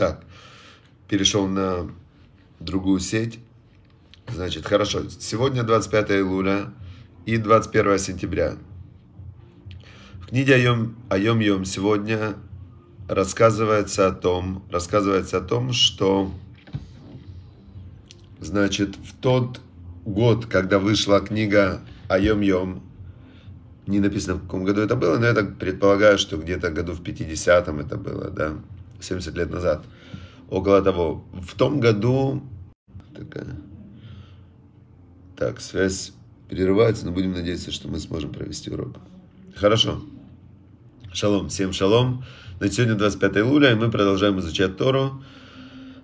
Так, перешел на другую сеть. Значит, хорошо. Сегодня 25 июля и 21 сентября. В книге Айом, Айом Йом сегодня рассказывается о том, рассказывается о том, что значит, в тот год, когда вышла книга Айом Йом, не написано, в каком году это было, но я так предполагаю, что где-то году в 50-м это было, да, 70 лет назад. Около того. В том году... Такая, так, связь прерывается, но будем надеяться, что мы сможем провести урок. Хорошо. Шалом, всем шалом. Значит, сегодня 25 июля, и мы продолжаем изучать Тору.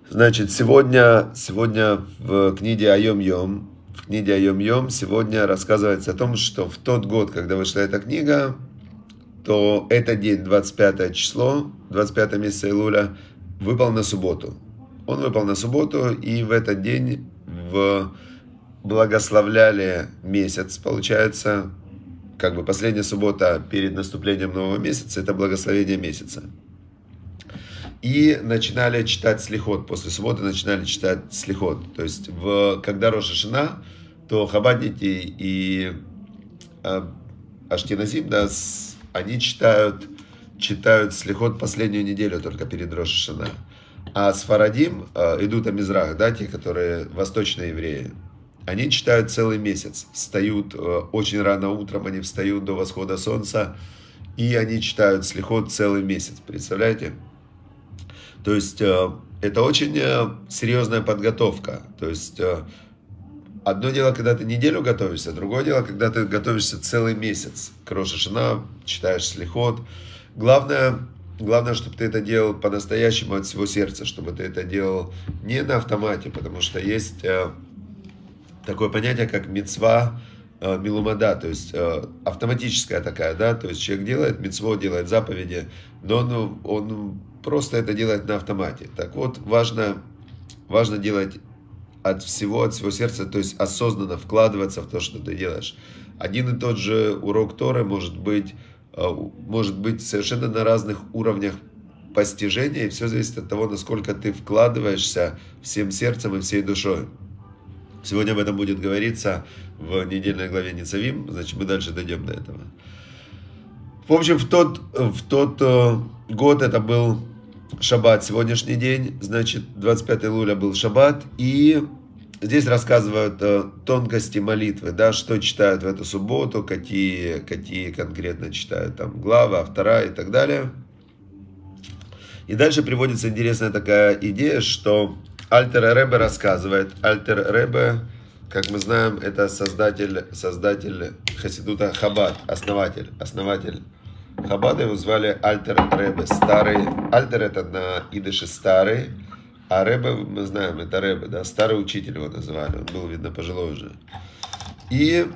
Значит, сегодня, сегодня в книге Айом Йом, в книге Айом Йом сегодня рассказывается о том, что в тот год, когда вышла эта книга, то этот день, 25 число, 25 месяца Илуля, выпал на субботу. Он выпал на субботу, и в этот день в благословляли месяц, получается, как бы последняя суббота перед наступлением нового месяца, это благословение месяца. И начинали читать слихот, после субботы начинали читать слихот. То есть, в, когда Роша Шина, то хабадники и э, Аштиназим, да, с, они читают, читают слихот последнюю неделю только перед Роша Шина. А с Фарадим э, идут Амизрах, да, те, которые восточные евреи, они читают целый месяц, встают э, очень рано утром, они встают до восхода солнца, и они читают слихот целый месяц, представляете? То есть э, это очень э, серьезная подготовка. То есть одно дело, когда ты неделю готовишься, другое дело, когда ты готовишься целый месяц. К Рошашина читаешь слихот. Главное, главное, чтобы ты это делал по-настоящему от всего сердца, чтобы ты это делал не на автомате, потому что есть такое понятие, как мецва э, милумада, то есть э, автоматическая такая, да, то есть человек делает мецво, делает заповеди, но он, он просто это делает на автомате. Так вот, важно, важно делать от всего, от всего сердца, то есть осознанно вкладываться в то, что ты делаешь. Один и тот же урок Торы может быть, э, может быть совершенно на разных уровнях постижения, и все зависит от того, насколько ты вкладываешься всем сердцем и всей душой. Сегодня об этом будет говориться в недельной главе Ницавим, значит, мы дальше дойдем до этого. В общем, в тот, в тот э, год это был шаббат, сегодняшний день, значит, 25 июля был шаббат, и здесь рассказывают э, тонкости молитвы, да, что читают в эту субботу, какие, какие конкретно читают там глава, автора и так далее. И дальше приводится интересная такая идея, что Альтер Ребе рассказывает. Альтер Ребе, как мы знаем, это создатель, создатель Хасидута Хабад, основатель, основатель Хабада. Его звали Альтер Ребе, старый. Альтер это на идыше старый, а Ребе, мы знаем, это Ребе, да, старый учитель его называли. Он был, видно, пожилой уже. И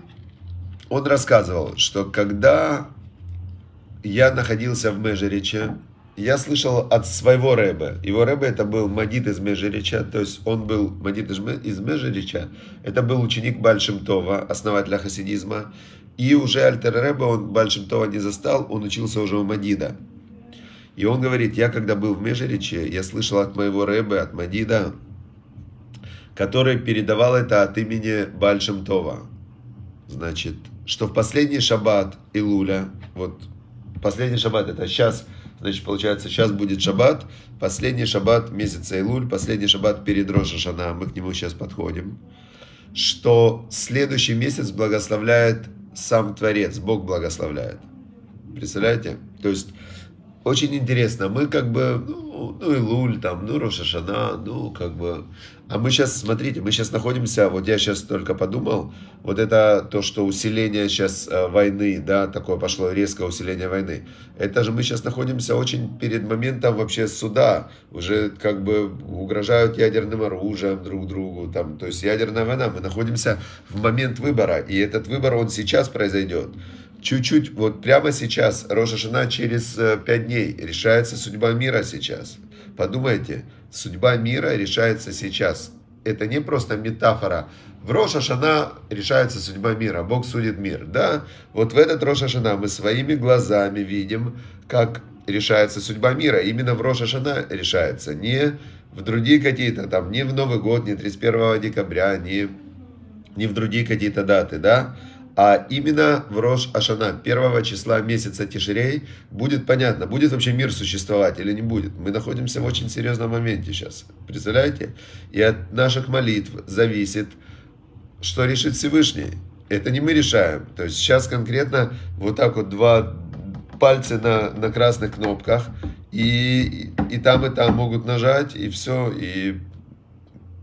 он рассказывал, что когда я находился в Межериче, я слышал от своего рэба. Его рэба это был Мадид из Межерича, то есть он был Мадид из Межерича. Это был ученик Бальшимтова, основателя хасидизма. И уже Альтер Рэба он Бальшимтова не застал, он учился уже у Мадида. И он говорит, я когда был в Межериче, я слышал от моего рэбы, от Мадида, который передавал это от имени Бальшимтова. Значит, что в последний шаббат Илуля, вот последний шаббат, это сейчас Значит, получается, сейчас будет шаббат, последний шаббат месяца Илуль, последний шаббат перед Роша Шана, мы к нему сейчас подходим, что следующий месяц благословляет сам Творец, Бог благословляет. Представляете? То есть, очень интересно, мы как бы, ну, ну и Луль там, ну Рошашана, ну как бы, а мы сейчас, смотрите, мы сейчас находимся, вот я сейчас только подумал, вот это то, что усиление сейчас э, войны, да, такое пошло резкое усиление войны. Это же мы сейчас находимся очень перед моментом вообще суда. Уже как бы угрожают ядерным оружием друг другу, там, то есть ядерная война. Мы находимся в момент выбора, и этот выбор, он сейчас произойдет. Чуть-чуть, вот прямо сейчас, Роша Шана через э, пять дней, решается судьба мира сейчас. Подумайте, судьба мира решается сейчас. Это не просто метафора. В Роша Шана решается судьба мира, Бог судит мир. Да, вот в этот Роша Шана мы своими глазами видим, как решается судьба мира. Именно в Роша Шана решается. Не в другие какие-то, там, не в Новый год, не 31 декабря, не, не в другие какие-то даты, да а именно в Рош Ашана, первого числа месяца Тишерей, будет понятно, будет вообще мир существовать или не будет. Мы находимся в очень серьезном моменте сейчас, представляете? И от наших молитв зависит, что решит Всевышний. Это не мы решаем. То есть сейчас конкретно вот так вот два пальца на, на красных кнопках, и, и там, и там могут нажать, и все, и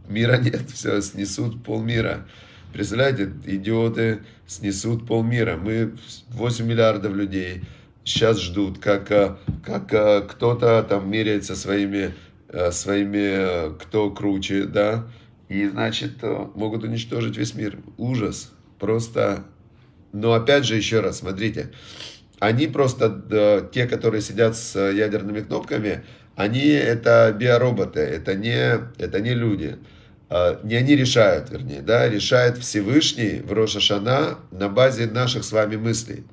мира нет, все, снесут полмира. Представляете, идиоты снесут полмира. Мы 8 миллиардов людей сейчас ждут, как, э, как э, кто-то там меряется своими, э, своими, кто круче, да, и, значит, могут уничтожить весь мир. Ужас. Просто, но опять же, еще раз, смотрите, они просто, те, которые сидят с ядерными кнопками, они это биороботы, это не, это не люди. А, не они решают, вернее, да, решает Всевышний в Рошашана на базе наших с вами мыслей.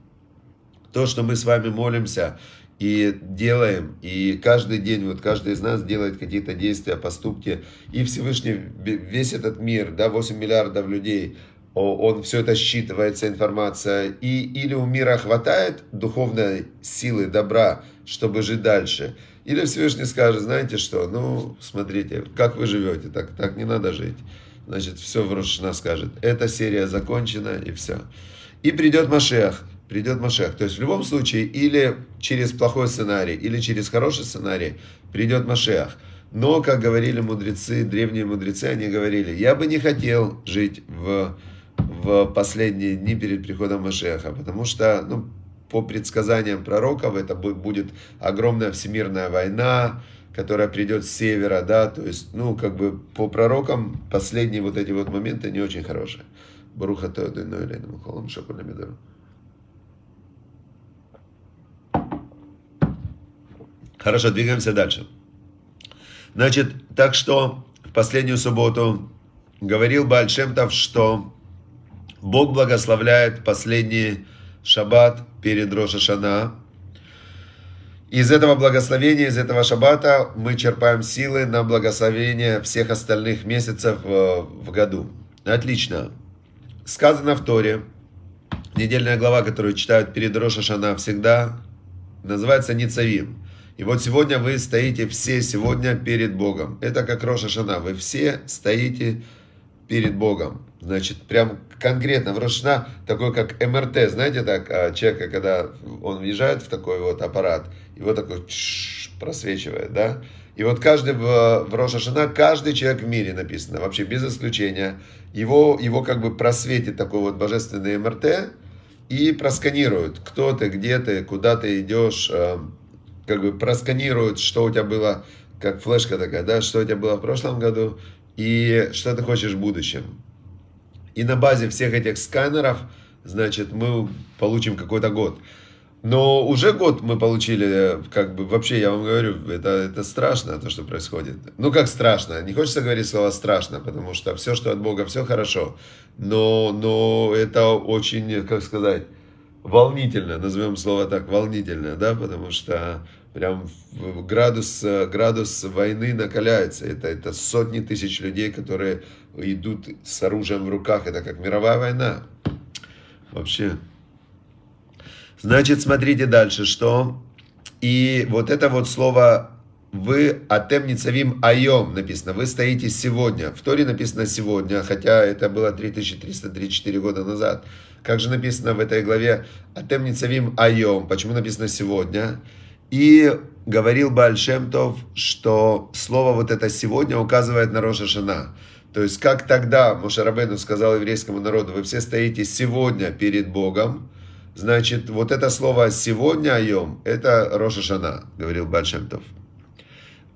То, что мы с вами молимся и делаем, и каждый день, вот каждый из нас делает какие-то действия, поступки, и Всевышний, весь этот мир, да, 8 миллиардов людей, он все это считывает, вся информация, и или у мира хватает духовной силы, добра, чтобы жить дальше – или Всевышний скажет, знаете что, ну, смотрите, как вы живете, так, так не надо жить. Значит, все в Рошана скажет. Эта серия закончена, и все. И придет Машех. Придет Машех. То есть в любом случае, или через плохой сценарий, или через хороший сценарий придет Машех. Но, как говорили мудрецы, древние мудрецы, они говорили, я бы не хотел жить в, в последние дни перед приходом Машеха, потому что, ну, по предсказаниям пророков, это будет огромная всемирная война, которая придет с севера, да, то есть, ну, как бы по пророкам последние вот эти вот моменты не очень хорошие. Баруха Теодойно Элейна Мухолам Шакулямидору. Хорошо, двигаемся дальше. Значит, так что в последнюю субботу говорил Бальшемтов, что Бог благословляет последние шаббат перед Рошашана. Из этого благословения, из этого шаббата мы черпаем силы на благословение всех остальных месяцев э, в году. Отлично. Сказано в Торе, недельная глава, которую читают перед Рошашана всегда, называется Ницавим. И вот сегодня вы стоите все сегодня перед Богом. Это как Роша Шана. Вы все стоите перед Богом. Значит, прям конкретно в Рошна такой как МРТ, знаете, так, а, человека, когда он въезжает в такой вот аппарат, его такой просвечивает, да, и вот каждый в, Рошашина, каждый человек в мире написано, вообще без исключения, его, его как бы просветит такой вот божественный МРТ и просканирует, кто ты, где ты, куда ты идешь, э, как бы просканирует, что у тебя было, как флешка такая, да, что у тебя было в прошлом году и что ты хочешь в будущем. И на базе всех этих сканеров, значит, мы получим какой-то год. Но уже год мы получили, как бы, вообще, я вам говорю, это, это страшно, то, что происходит. Ну, как страшно, не хочется говорить слово страшно, потому что все, что от Бога, все хорошо. Но, но это очень, как сказать, волнительно, назовем слово так, волнительно, да, потому что прям градус, градус войны накаляется. Это, это сотни тысяч людей, которые идут с оружием в руках. Это как мировая война. Вообще. Значит, смотрите дальше, что... И вот это вот слово вы атем ницавим айом написано. Вы стоите сегодня. В Торе написано сегодня, хотя это было 3334 года назад. Как же написано в этой главе атем ницавим айом? Почему написано сегодня? И говорил Бальшемтов, что слово вот это сегодня указывает на Роша Шана. То есть, как тогда Мошарабену сказал еврейскому народу, вы все стоите сегодня перед Богом, значит, вот это слово «сегодня айом» – это Роша Шана, говорил Бальшемтов.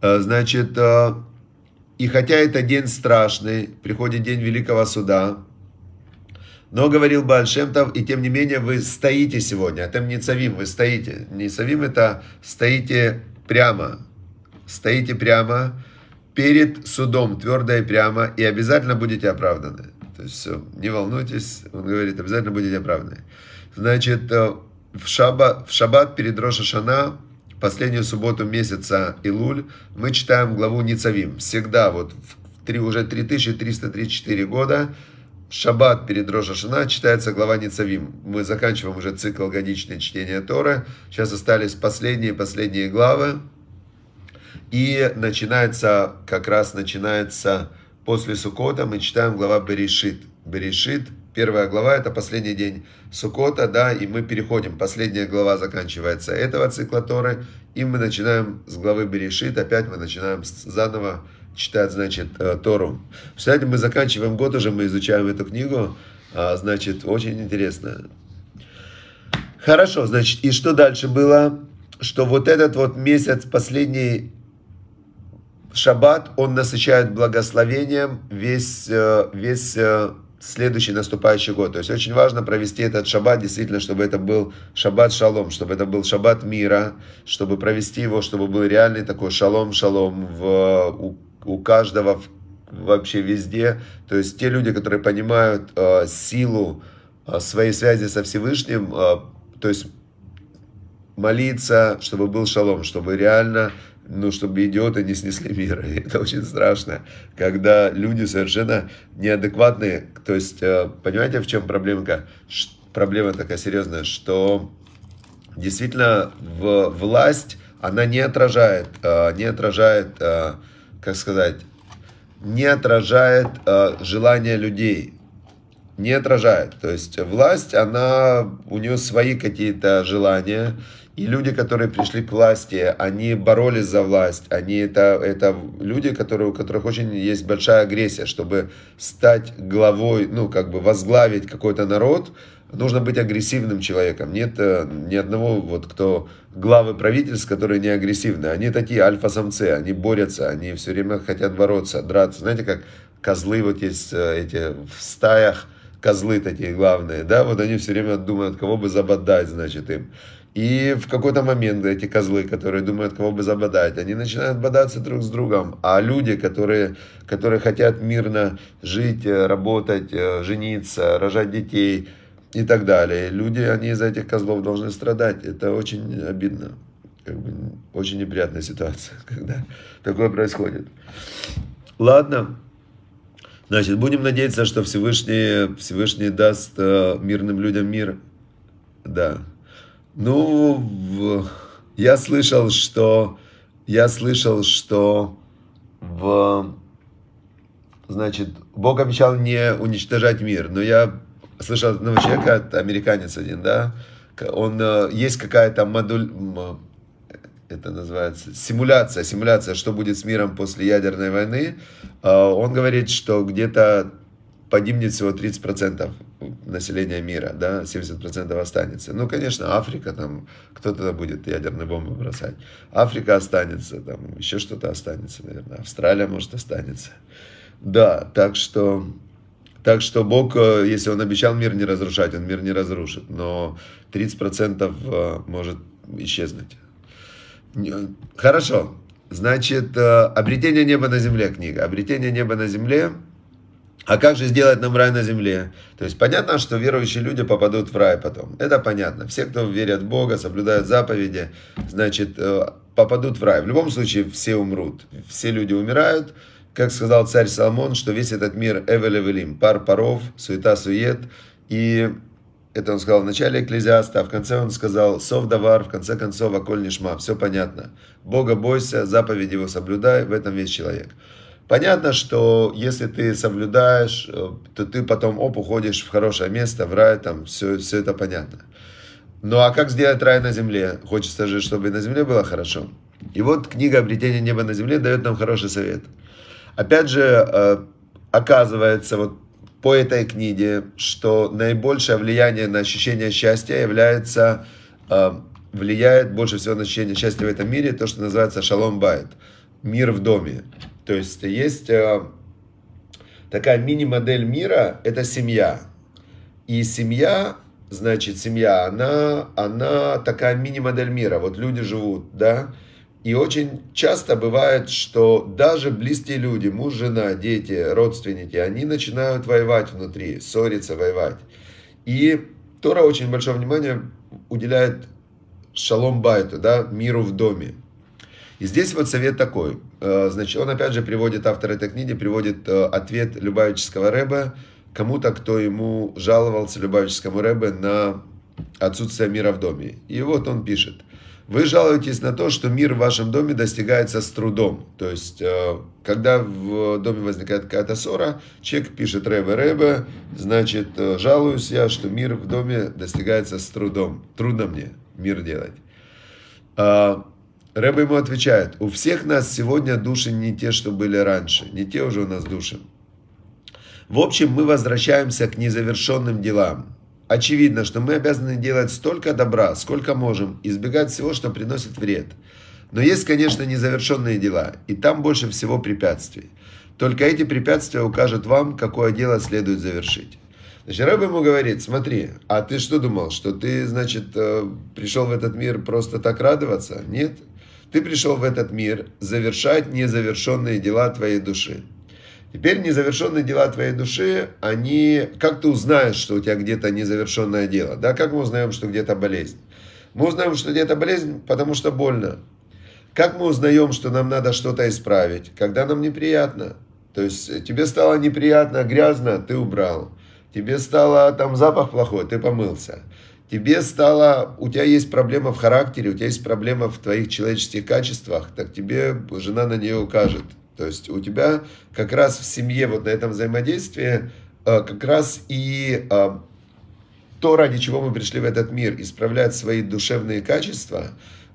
Э, значит, э, и хотя это день страшный, приходит день Великого Суда, но, говорил Бальшемтов, и тем не менее вы стоите сегодня, это не цавим, вы стоите. Не цавим это стоите прямо, стоите прямо, перед судом твердо и прямо, и обязательно будете оправданы. То есть все, не волнуйтесь, он говорит, обязательно будете оправданы. Значит, э, в шаббат, в шаббат перед Роша Шана последнюю субботу месяца Илуль мы читаем главу Ницавим. Всегда вот в 3, уже 3334 года шаббат перед Рошашина читается глава Ницавим. Мы заканчиваем уже цикл годичное чтения Торы. Сейчас остались последние, последние главы. И начинается, как раз начинается после Сукота, мы читаем глава Берешит. Берешит, первая глава, это последний день Сукота, да, и мы переходим, последняя глава заканчивается этого цикла Торы, и мы начинаем с главы Берешит, опять мы начинаем заново читать, значит, э, Тору. Кстати, мы заканчиваем год уже, мы изучаем эту книгу, а, значит, очень интересно. Хорошо, значит, и что дальше было? Что вот этот вот месяц, последний шаббат, он насыщает благословением весь, э, весь э, следующий наступающий год. То есть очень важно провести этот шаббат, действительно, чтобы это был шаббат шалом, чтобы это был шаббат мира, чтобы провести его, чтобы был реальный такой шалом-шалом в, у, каждого вообще везде. То есть те люди, которые понимают э, силу э, своей связи со Всевышним, э, то есть молиться, чтобы был шалом, чтобы реально ну, чтобы идиоты не снесли мир. И это очень страшно, когда люди совершенно неадекватные. То есть, э, понимаете, в чем проблемка? Проблема такая серьезная, что действительно в власть, она не отражает, э, не отражает, э, как сказать, не отражает желания людей. Не отражает. То есть власть, она, у нее свои какие-то желания, и люди, которые пришли к власти, они боролись за власть. Они это, это люди, которые, у которых очень есть большая агрессия, чтобы стать главой, ну, как бы возглавить какой-то народ, нужно быть агрессивным человеком. Нет э, ни одного, вот, кто главы правительств, которые не агрессивны. Они такие альфа-самцы, они борются, они все время хотят бороться, драться. Знаете, как козлы вот есть э, эти в стаях, козлы такие главные, да, вот они все время думают, кого бы забодать, значит, им. И в какой-то момент эти козлы, которые думают, кого бы забодать, они начинают бодаться друг с другом. А люди, которые, которые хотят мирно жить, э, работать, жениться, рожать детей и так далее, люди, они из этих козлов должны страдать. Это очень обидно. Как бы, очень неприятная ситуация, когда такое происходит. Ладно. Значит, будем надеяться, что Всевышний, Всевышний даст э, мирным людям мир. Да. Ну, я слышал, что я слышал, что в значит, Бог обещал не уничтожать мир, но я слышал одного человека, американец один, да, он э, есть какая-то модуль, это называется симуляция, симуляция, что будет с миром после ядерной войны. А, он говорит, что где-то погибнет всего 30% населения мира, да, 70% останется. Ну, конечно, Африка, там, кто-то будет ядерные бомбы бросать. Африка останется, там, еще что-то останется, наверное. Австралия, может, останется. Да, так что, так что Бог, э, если Он обещал мир не разрушать, Он мир не разрушит, но 30% э, может исчезнуть. Хорошо. Значит, э, «Обретение неба на земле» книга. «Обретение неба на земле» А как же сделать нам рай на земле? То есть понятно, что верующие люди попадут в рай потом. Это понятно. Все, кто верят в Бога, соблюдают заповеди, значит, э, попадут в рай. В любом случае все умрут. Все люди умирают. Как сказал царь Соломон, что весь этот мир эвелевелим, пар паров, суета-сует. И это он сказал в начале Экклезиаста, а в конце он сказал сов давар, в конце концов, аколь нишма. Все понятно. Бога бойся, заповеди его соблюдай, в этом весь человек. Понятно, что если ты соблюдаешь, э, то ты потом, оп, уходишь в хорошее место, в рай, там, все, все это понятно. Ну а как сделать рай на земле? Хочется же, чтобы на земле было хорошо. И вот книга «Обретение неба на земле» дает нам хороший совет. Опять же, э, оказывается, вот по этой книге, что наибольшее влияние на ощущение счастья является, э, влияет больше всего на ощущение счастья в этом мире, то, что называется шалом байт, мир в доме. То есть есть э, такая мини-модель мира, это семья. И семья, значит, семья, она, она такая мини-модель мира. Вот люди живут, да, и очень часто бывает, что даже близкие люди, муж, жена, дети, родственники, они начинают воевать внутри, ссориться, воевать. И Тора очень большое внимание уделяет шалом байту, да, миру в доме. И здесь вот совет такой. Э, значит, он опять же приводит, автор этой книги приводит э, ответ Любавического Рэба кому-то, кто ему жаловался Любавическому Рэбе на отсутствие мира в доме. И вот он пишет. Вы жалуетесь на то, что мир в вашем доме достигается с трудом. То есть, э, когда в доме возникает какая-то ссора, человек пишет Рэбе Рэбе, значит, жалуюсь я, что мир в доме достигается с трудом. Трудно мне мир делать. А, Рэбе ему отвечает, у всех нас сегодня души не те, что были раньше, не те уже у нас души. В общем, мы возвращаемся к незавершенным делам. Очевидно, что мы обязаны делать столько добра, сколько можем, избегать всего, что приносит вред. Но есть, конечно, незавершенные дела, и там больше всего препятствий. Только эти препятствия укажут вам, какое дело следует завершить. Значит, Рэб ему говорит, смотри, а ты что думал, что ты, значит, э, пришел в этот мир просто так радоваться? Нет. Ты пришел в этот мир завершать незавершенные дела твоей души. Теперь незавершенные дела твоей души, они... Как ты узнаешь, что у тебя где-то незавершенное дело? Да, как мы узнаем, что где-то болезнь? Мы узнаем, что где-то болезнь, потому что больно. Как мы узнаем, что нам надо что-то исправить? Когда нам неприятно. То есть тебе стало неприятно, грязно, ты убрал. Тебе стало там запах плохой, ты помылся тебе стало, у тебя есть проблема в характере, у тебя есть проблема в твоих человеческих качествах, так тебе жена на нее укажет. То есть у тебя как раз в семье, вот на этом взаимодействии, э, как раз и э, то, ради чего мы пришли в этот мир, исправлять свои душевные качества,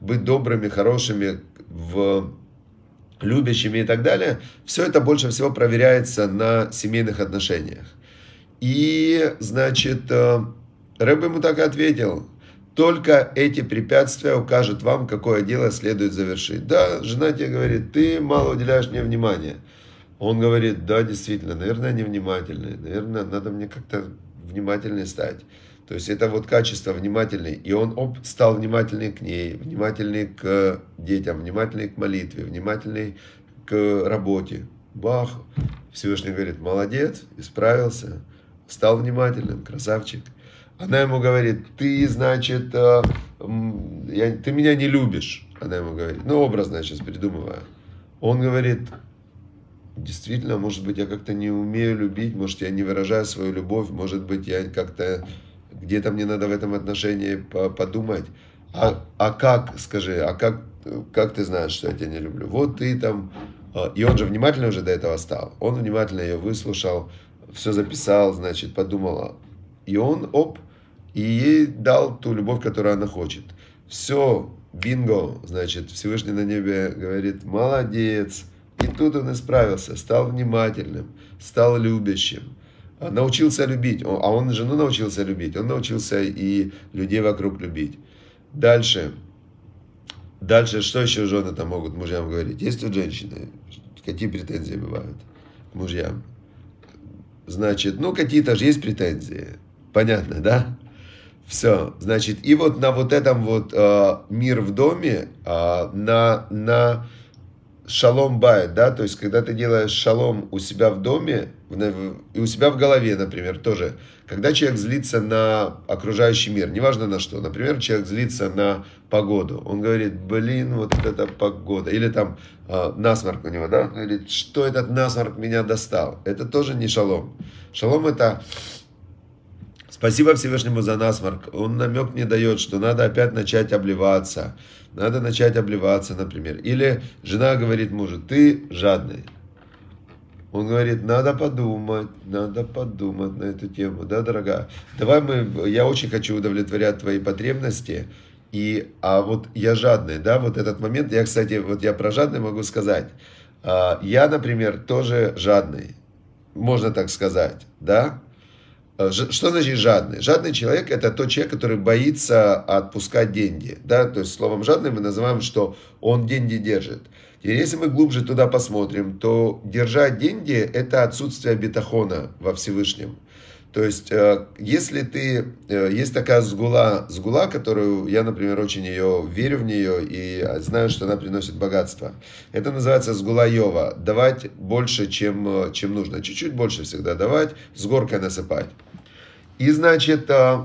быть добрыми, хорошими, в любящими и так далее, все это больше всего проверяется на семейных отношениях. И, значит, э, Рэб ему так и ответил. Только эти препятствия укажут вам, какое дело следует завершить. Да, жена тебе говорит, ты мало уделяешь мне внимания. Он говорит, да, действительно, наверное, невнимательный. Наверное, надо мне как-то внимательнее стать. То есть это вот качество внимательный. И он оп, стал внимательный к ней, внимательный к детям, внимательный к молитве, внимательный к работе. Бах! Всевышний говорит, молодец, исправился, стал внимательным, красавчик. Она ему говорит, ты, значит, э, я, ты меня не любишь. Она ему говорит, ну, образно я сейчас придумываю. Он говорит, действительно, может быть, я как-то не умею любить, может, я не выражаю свою любовь, может быть, я как-то, где-то мне надо в этом отношении подумать. А, а как, скажи, а как, как ты знаешь, что я тебя не люблю? Вот ты там, э, и он же внимательно уже до этого стал. Он внимательно ее выслушал, все записал, значит, подумал. И он, оп, и ей дал ту любовь, которую она хочет. Все, бинго, значит, Всевышний на небе говорит, молодец. И тут он исправился, стал внимательным, стал любящим, а научился любить. А он жену научился любить, он научился и людей вокруг любить. Дальше. Дальше, что еще жены там могут мужьям говорить? Есть тут женщины? Какие претензии бывают к мужьям? Значит, ну какие-то же есть претензии. Понятно, да? Все, значит, и вот на вот этом вот э, мир в доме, э, на, на шалом байт, да, то есть когда ты делаешь шалом у себя в доме, в, и у себя в голове, например, тоже, когда человек злится на окружающий мир, неважно на что, например, человек злится на погоду, он говорит, блин, вот эта погода, или там э, насморк у него, да, он говорит, что этот насморк меня достал, это тоже не шалом. Шалом это Спасибо Всевышнему за насморк. Он намек не дает, что надо опять начать обливаться. Надо начать обливаться, например. Или жена говорит мужу, ты жадный. Он говорит, надо подумать, надо подумать на эту тему. Да, дорогая? Давай мы, я очень хочу удовлетворять твои потребности. И, а вот я жадный, да, вот этот момент, я, кстати, вот я про жадный могу сказать. А, я, например, тоже жадный, можно так сказать, да, что значит жадный? Жадный человек – это тот человек, который боится отпускать деньги. Да? То есть словом жадный мы называем, что он деньги держит. Теперь, если мы глубже туда посмотрим, то держать деньги – это отсутствие бетахона во Всевышнем. То есть, э, если ты, э, есть такая сгула, сгула, которую я, например, очень ее верю в нее и знаю, что она приносит богатство. Это называется сгула Йова. Давать больше, чем, чем нужно. Чуть-чуть больше всегда давать, с горкой насыпать. И, значит, э,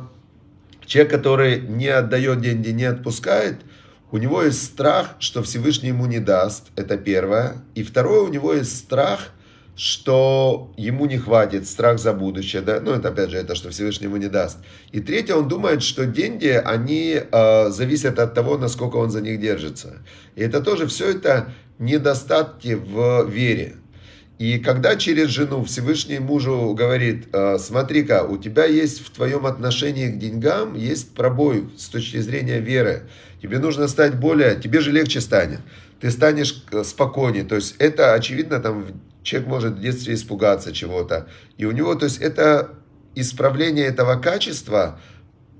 Человек, который не отдает деньги, не отпускает, у него есть страх, что Всевышний ему не даст, это первое. И второе, у него есть страх, что ему не хватит, страх за будущее, да, ну это опять же это, что Всевышний ему не даст. И третье, он думает, что деньги, они э, зависят от того, насколько он за них держится. И это тоже все это недостатки в вере. И когда через жену Всевышний мужу говорит, «Э, смотри-ка, у тебя есть в твоем отношении к деньгам, есть пробой с точки зрения веры. Тебе нужно стать более, тебе же легче станет. Ты станешь э, спокойнее. То есть это очевидно, там человек может в детстве испугаться чего-то. И у него, то есть это исправление этого качества,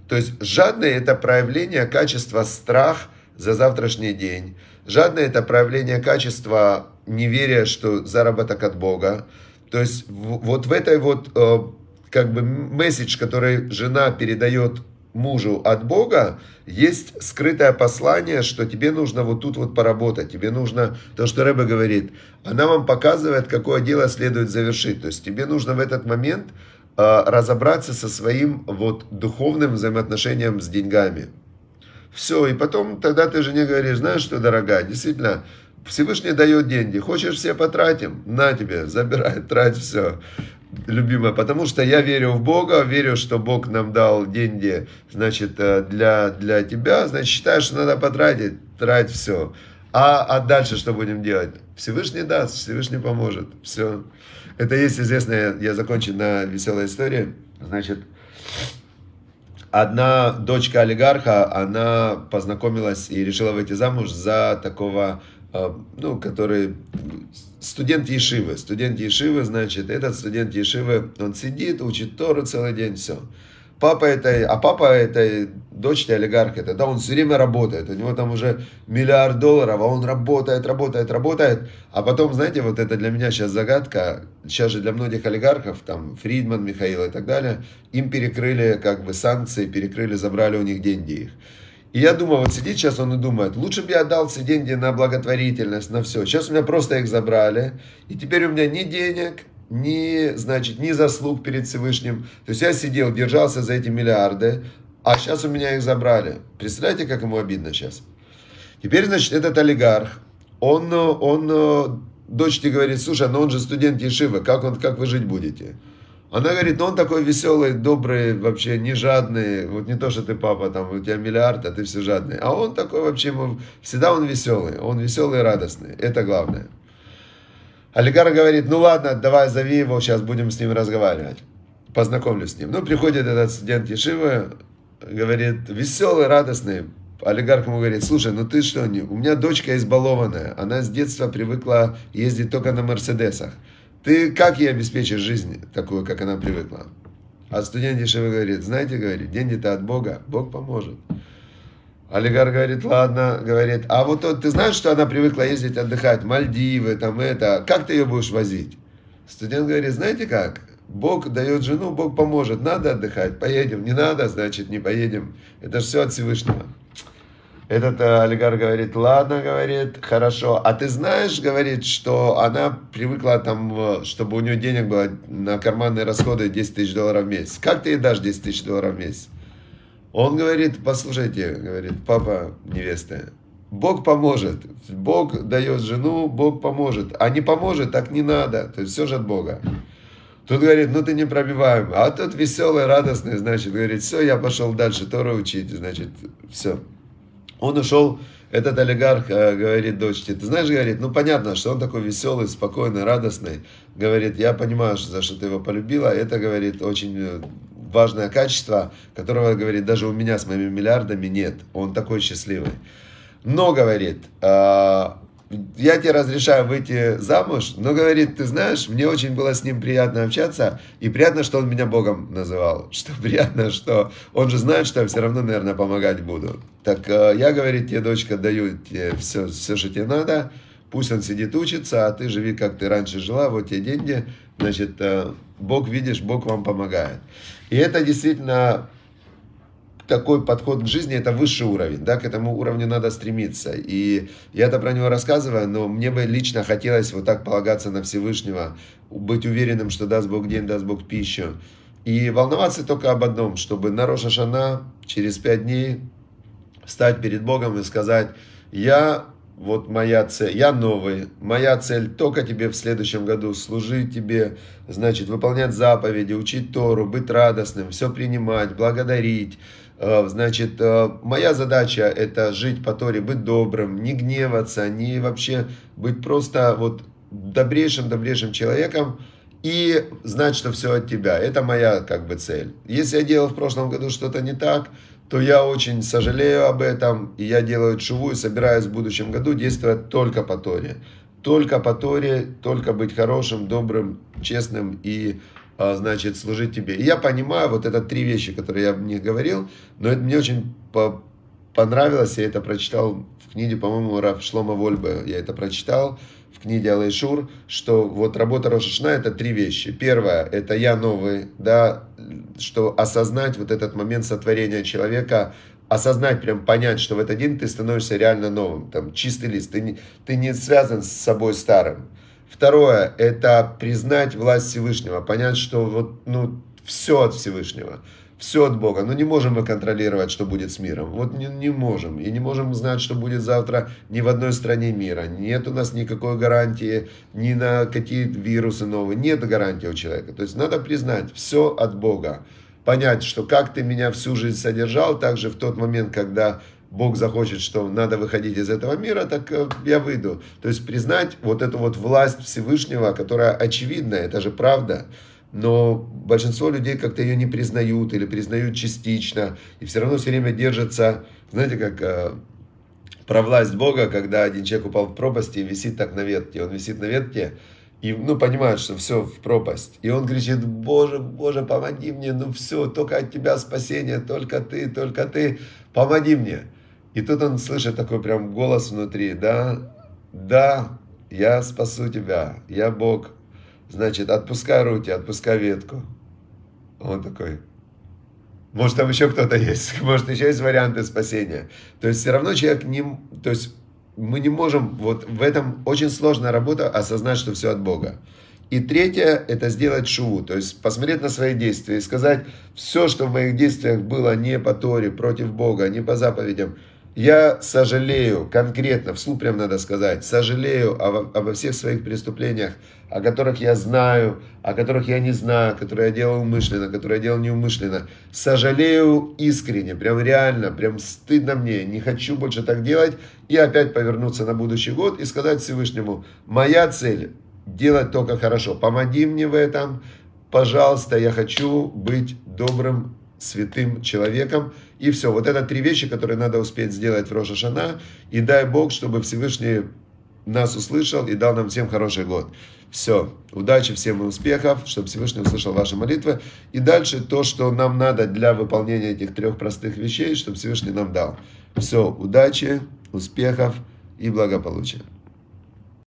то есть жадное это проявление качества страх за завтрашний день. Жадное это проявление качества неверия, что заработок от Бога. То есть вот в этой вот э, как бы месседж, который жена передает мужу от Бога, есть скрытое послание, что тебе нужно вот тут вот поработать, тебе нужно, то, что Рэба говорит, она вам показывает, какое дело следует завершить. То есть тебе нужно в этот момент э, разобраться со своим вот духовным взаимоотношением с деньгами. Все, и потом тогда ты жене говоришь, знаешь что, дорогая, действительно, Всевышний дает деньги. Хочешь все потратим? На тебе, забирай, трать все. Любимая, потому что я верю в Бога, верю, что Бог нам дал деньги, значит, э, для, для тебя, значит, считаю, что надо потратить, трать все. А, а дальше что будем делать? Всевышний даст, Всевышний поможет. Все. Это есть известная, я закончу на веселой истории. Значит, одна дочка олигарха, она познакомилась и решила выйти замуж за такого ну, который студент Ешивы. Студент Ешивы, значит, этот студент Ешивы, он сидит, учит Тору целый день, все. Папа этой, а папа этой дочери олигарха, это, да, он все время работает, у него там уже миллиард долларов, а он работает, работает, работает, а потом, знаете, вот это для меня сейчас загадка, сейчас же для многих олигархов, там, Фридман, Михаил и так далее, им перекрыли, как бы, санкции, перекрыли, забрали у них деньги их. И я думаю, вот сидит сейчас он и думает, лучше бы я отдал все деньги на благотворительность, на все. Сейчас у меня просто их забрали, и теперь у меня ни денег, ни, значит, ни заслуг перед Всевышним. То есть я сидел, держался за эти миллиарды, а сейчас у меня их забрали. Представляете, как ему обидно сейчас? Теперь, значит, этот олигарх, он, он дочке говорит, слушай, ну он же студент Ешивы, как, он, как вы жить будете? Она говорит, ну он такой веселый, добрый, вообще не жадный. Вот не то, что ты папа, там у тебя миллиард, а ты все жадный. А он такой вообще, всегда он веселый. Он веселый и радостный. Это главное. Олигарх говорит, ну ладно, давай зови его, сейчас будем с ним разговаривать. Познакомлюсь с ним. Ну, приходит этот студент Ешивы, говорит, веселый, радостный. Олигарх ему говорит, слушай, ну ты что, у меня дочка избалованная, она с детства привыкла ездить только на Мерседесах. Ты как ей обеспечишь жизнь такую, как она привыкла? А студент Ешева говорит, знаете, говорит, деньги-то от Бога, Бог поможет. Олигарх говорит, ладно, говорит, а вот тот, ты знаешь, что она привыкла ездить отдыхать, Мальдивы, там это, как ты ее будешь возить? Студент говорит, знаете как, Бог дает жену, Бог поможет, надо отдыхать, поедем, не надо, значит, не поедем. Это же все от Всевышнего. Этот э, олигарх говорит, ладно, говорит, хорошо. А ты знаешь, говорит, что она привыкла там, чтобы у нее денег было на карманные расходы 10 тысяч долларов в месяц. Как ты ей дашь 10 тысяч долларов в месяц? Он говорит, послушайте, говорит, папа невесты, Бог поможет. Бог дает жену, Бог поможет. А не поможет, так не надо. То есть все же от Бога. Тут говорит, ну ты не пробиваем. А тут веселый, радостный, значит, говорит, все, я пошел дальше Тору учить, значит, все. Он ушел, этот олигарх э, говорит дочке, ты знаешь, говорит, ну понятно, что он такой веселый, спокойный, радостный. Говорит, я понимаю, за что ты его полюбила. Это, говорит, очень э, важное качество, которого, говорит, даже у меня с моими миллиардами нет. Он такой счастливый. Но, говорит, э, я тебе разрешаю выйти замуж, но говорит, ты знаешь, мне очень было с ним приятно общаться, и приятно, что он меня Богом называл, что приятно, что он же знает, что я все равно, наверное, помогать буду. Так э, я, говорит, тебе, дочка, даю тебе все, все, что тебе надо, пусть он сидит, учится, а ты живи, как ты раньше жила, вот тебе деньги, значит, э, Бог, видишь, Бог вам помогает. И это действительно такой подход к жизни, это высший уровень, да, к этому уровню надо стремиться. И я это про него рассказываю, но мне бы лично хотелось вот так полагаться на Всевышнего, быть уверенным, что даст Бог день, даст Бог пищу. И волноваться только об одном, чтобы на Роша Шана через пять дней встать перед Богом и сказать, я вот моя цель, я новый, моя цель только тебе в следующем году служить тебе, значит, выполнять заповеди, учить Тору, быть радостным, все принимать, благодарить. Э, значит, э, моя задача это жить по Торе, быть добрым, не гневаться, не вообще быть просто вот добрейшим, добрейшим человеком, и знать, что все от тебя. Это моя как бы цель. Если я делал в прошлом году что-то не так, то я очень сожалею об этом, и я делаю чуву и собираюсь в будущем году действовать только по Торе. Только по Торе, только быть хорошим, добрым, честным и, значит, служить тебе. И я понимаю, вот это три вещи, которые я не говорил, но это мне очень понравилось, я это прочитал в книге, по-моему, Раф Шлома Вольбе, я это прочитал, в книге Алайшур, что вот работа Рошашна это три вещи. Первое, это я новый, да, что осознать вот этот момент сотворения человека, осознать, прям понять, что в этот день ты становишься реально новым, там, чистый лист, ты не, ты не связан с собой старым. Второе, это признать власть Всевышнего, понять, что вот, ну, все от Всевышнего все от Бога. Но не можем мы контролировать, что будет с миром. Вот не, не можем. И не можем знать, что будет завтра ни в одной стране мира. Нет у нас никакой гарантии ни на какие вирусы новые. Нет гарантии у человека. То есть надо признать, все от Бога. Понять, что как ты меня всю жизнь содержал, так же в тот момент, когда Бог захочет, что надо выходить из этого мира, так э, я выйду. То есть признать вот эту вот власть Всевышнего, которая очевидна, это же правда но большинство людей как-то ее не признают или признают частично, и все равно все время держатся, знаете, как э, про власть Бога, когда один человек упал в пропасть и висит так на ветке, он висит на ветке, и, ну, понимает, что все в пропасть. И он кричит, Боже, Боже, помоги мне, ну все, только от Тебя спасение, только Ты, только Ты, помоги мне. И тут он слышит такой прям голос внутри, да, да, я спасу тебя, я Бог, Значит, отпускай руки, отпускай ветку. Он такой, может, там еще кто-то есть, может, еще есть варианты спасения. То есть, все равно человек не... То есть, мы не можем... Вот в этом очень сложная работа осознать, что все от Бога. И третье, это сделать шуву, то есть посмотреть на свои действия и сказать, все, что в моих действиях было не по Торе, против Бога, не по заповедям, я сожалею, конкретно, вслух прям надо сказать, сожалею обо, обо всех своих преступлениях, о которых я знаю, о которых я не знаю, которые я делал умышленно, которые я делал неумышленно. Сожалею искренне, прям реально, прям стыдно мне, не хочу больше так делать. И опять повернуться на будущий год и сказать Всевышнему, моя цель делать только хорошо. Помоги мне в этом, пожалуйста, я хочу быть добрым святым человеком. И все. Вот это три вещи, которые надо успеть сделать в Роша Шана. И дай Бог, чтобы Всевышний нас услышал и дал нам всем хороший год. Все. Удачи всем и успехов, чтобы Всевышний услышал ваши молитвы. И дальше то, что нам надо для выполнения этих трех простых вещей, чтобы Всевышний нам дал. Все. Удачи, успехов и благополучия.